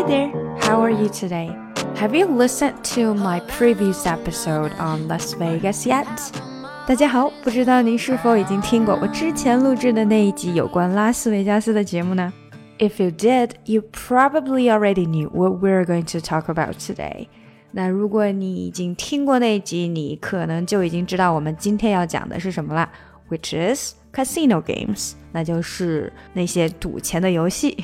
Hi there, how are you today? Have you listened to my previous episode on Las Vegas yet? 大家好，不知道您是否已经听过我之前录制的那一集有关拉斯维加斯的节目呢？If you did, you probably already knew what we're going to talk about today. 那如果你已经听过那一集，你可能就已经知道我们今天要讲的是什么了，which is casino games，那就是那些赌钱的游戏。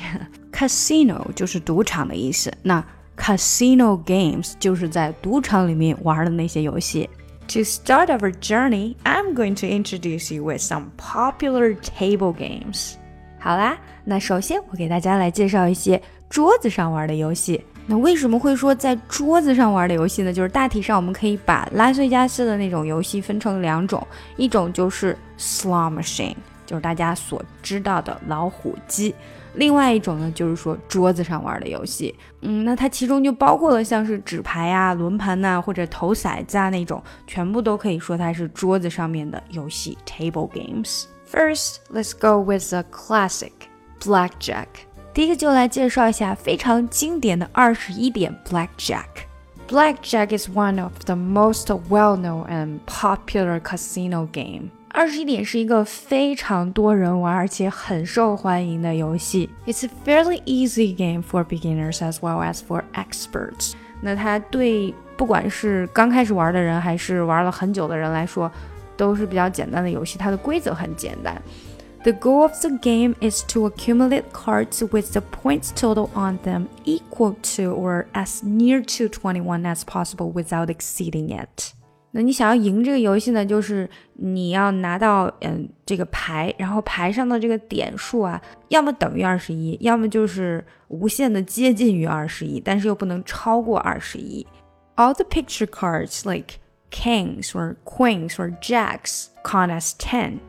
Casino 就是赌场的意思，那 casino games 就是在赌场里面玩的那些游戏。To start our journey, I'm going to introduce you with some popular table games. 好啦，那首先我给大家来介绍一些桌子上玩的游戏。那为什么会说在桌子上玩的游戏呢？就是大体上我们可以把拉斯维加斯的那种游戏分成两种，一种就是 slot machine，就是大家所知道的老虎机；另外一种呢，就是说桌子上玩的游戏。嗯，那它其中就包括了像是纸牌啊、轮盘呐，或者投骰子啊那种，全部都可以说它是桌子上面的游戏 （table games）。First, let's go with the classic blackjack. 第一个就来介绍一下非常经典的二十一点 Blackjack。Blackjack is one of the most well-known and popular casino game。二十一点是一个非常多人玩而且很受欢迎的游戏。It's a fairly easy game for beginners as well as for experts。那它对不管是刚开始玩的人还是玩了很久的人来说，都是比较简单的游戏。它的规则很简单。 The goal of the game is to accumulate cards with the points total on them equal to or as near to 21 as possible without exceeding it. 那你想要赢这个游戏呢，就是你要拿到嗯这个牌，然后牌上的这个点数啊，要么等于二十一，要么就是无限的接近于二十一，但是又不能超过二十一。All the picture cards like kings or queens or jacks count as ten.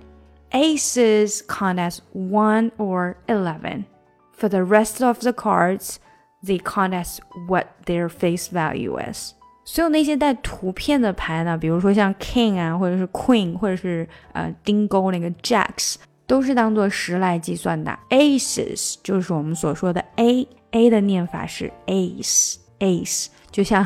Aces count as 1 or 11. For the rest of the cards, they count as what their face value is. 所有那些带图片的牌呢，比如说像 King 啊，或者是 Queen，或者是呃 Dingo 那个 Jacks，都是当做十来计算的。Aces 就是我们所说的 A，A 的念法是 Ace，Ace。就像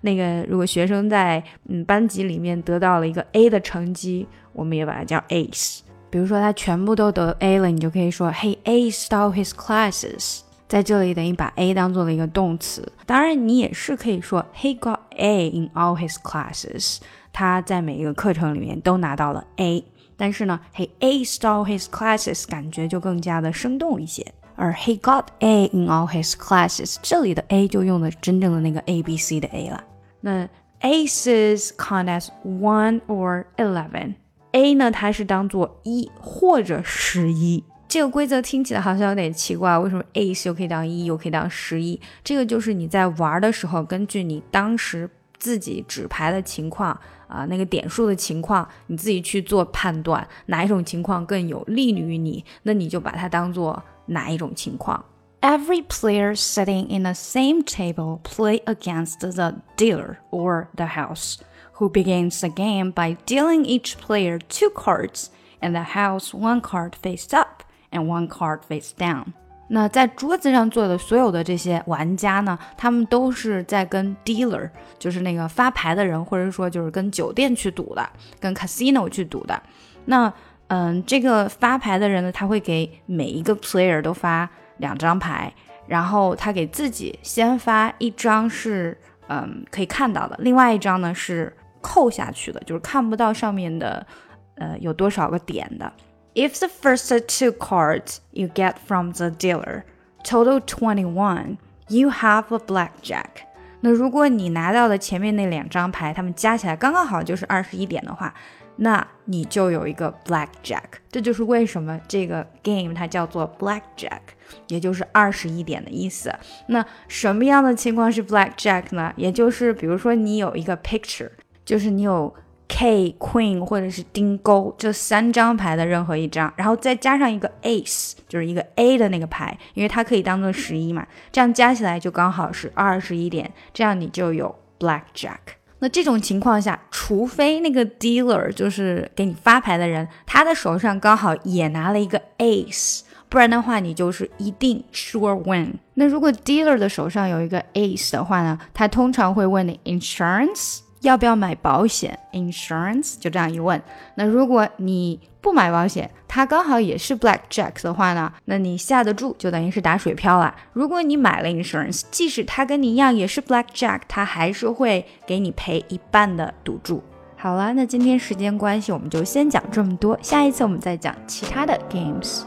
那个，如果学生在嗯班级里面得到了一个 A 的成绩，我们也把它叫 Ace。比如说他全部都得 A 了，你就可以说 He aced all his classes。在这里等于把 A 当做了一个动词。当然，你也是可以说 He got A in all his classes。他在每一个课程里面都拿到了 A。但是呢，He aced all his classes 感觉就更加的生动一些。而 He got A in all his classes 这里的 A 就用的真正的那个 A B C 的 A 了。那 Aces count as one or eleven。A 呢，它是当做一或者十一。这个规则听起来好像有点奇怪，为什么 Ace 又可以当一，又可以当十一？这个就是你在玩的时候，根据你当时自己纸牌的情况啊，那个点数的情况，你自己去做判断，哪一种情况更有利于你，那你就把它当做哪一种情况。Every player sitting in the same table play against the dealer or the house. Who begins the game by dealing each player two cards and the house one card face up and one card face down。那在桌子上坐的所有的这些玩家呢，他们都是在跟 dealer，就是那个发牌的人，或者说就是跟酒店去赌的，跟 casino 去赌的。那嗯，这个发牌的人呢，他会给每一个 player 都发两张牌，然后他给自己先发一张是嗯可以看到的，另外一张呢是扣下去的，就是看不到上面的，呃，有多少个点的。If the first two cards you get from the dealer total twenty one, you have a blackjack。那如果你拿到的前面那两张牌，它们加起来刚刚好就是二十一点的话，那你就有一个 blackjack。这就是为什么这个 game 它叫做 blackjack，也就是二十一点的意思。那什么样的情况是 blackjack 呢？也就是比如说你有一个 picture。就是你有 K Queen 或者是丁勾这三张牌的任何一张，然后再加上一个 Ace，就是一个 A 的那个牌，因为它可以当做十一嘛，这样加起来就刚好是二十一点，这样你就有 Blackjack。那这种情况下，除非那个 Dealer 就是给你发牌的人，他的手上刚好也拿了一个 Ace，不然的话你就是一定 sure win。那如果 dealer 的手上有一个 ace 的话呢，他通常会问你 insurance 要不要买保险，insurance 就这样一问。那如果你不买保险，他刚好也是 black jack 的话呢，那你下得住就等于是打水漂了。如果你买了 insurance，即使他跟你一样也是 black jack，他还是会给你赔一半的赌注。好了，那今天时间关系，我们就先讲这么多，下一次我们再讲其他的 games。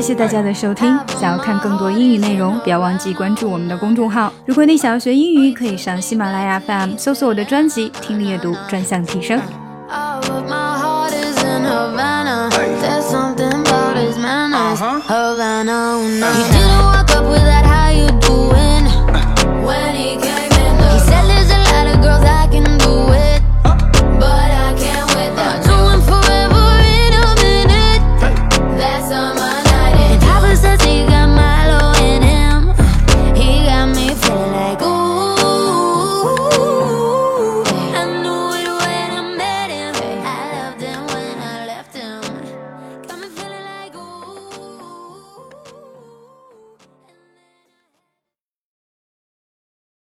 谢谢大家的收听。想要看更多英语内容，不要忘记关注我们的公众号。如果你想要学英语，可以上喜马拉雅 FM 搜索我的专辑《听力阅读专项提升》。Uh-huh. You didn't walk up with that, how you doing? When he.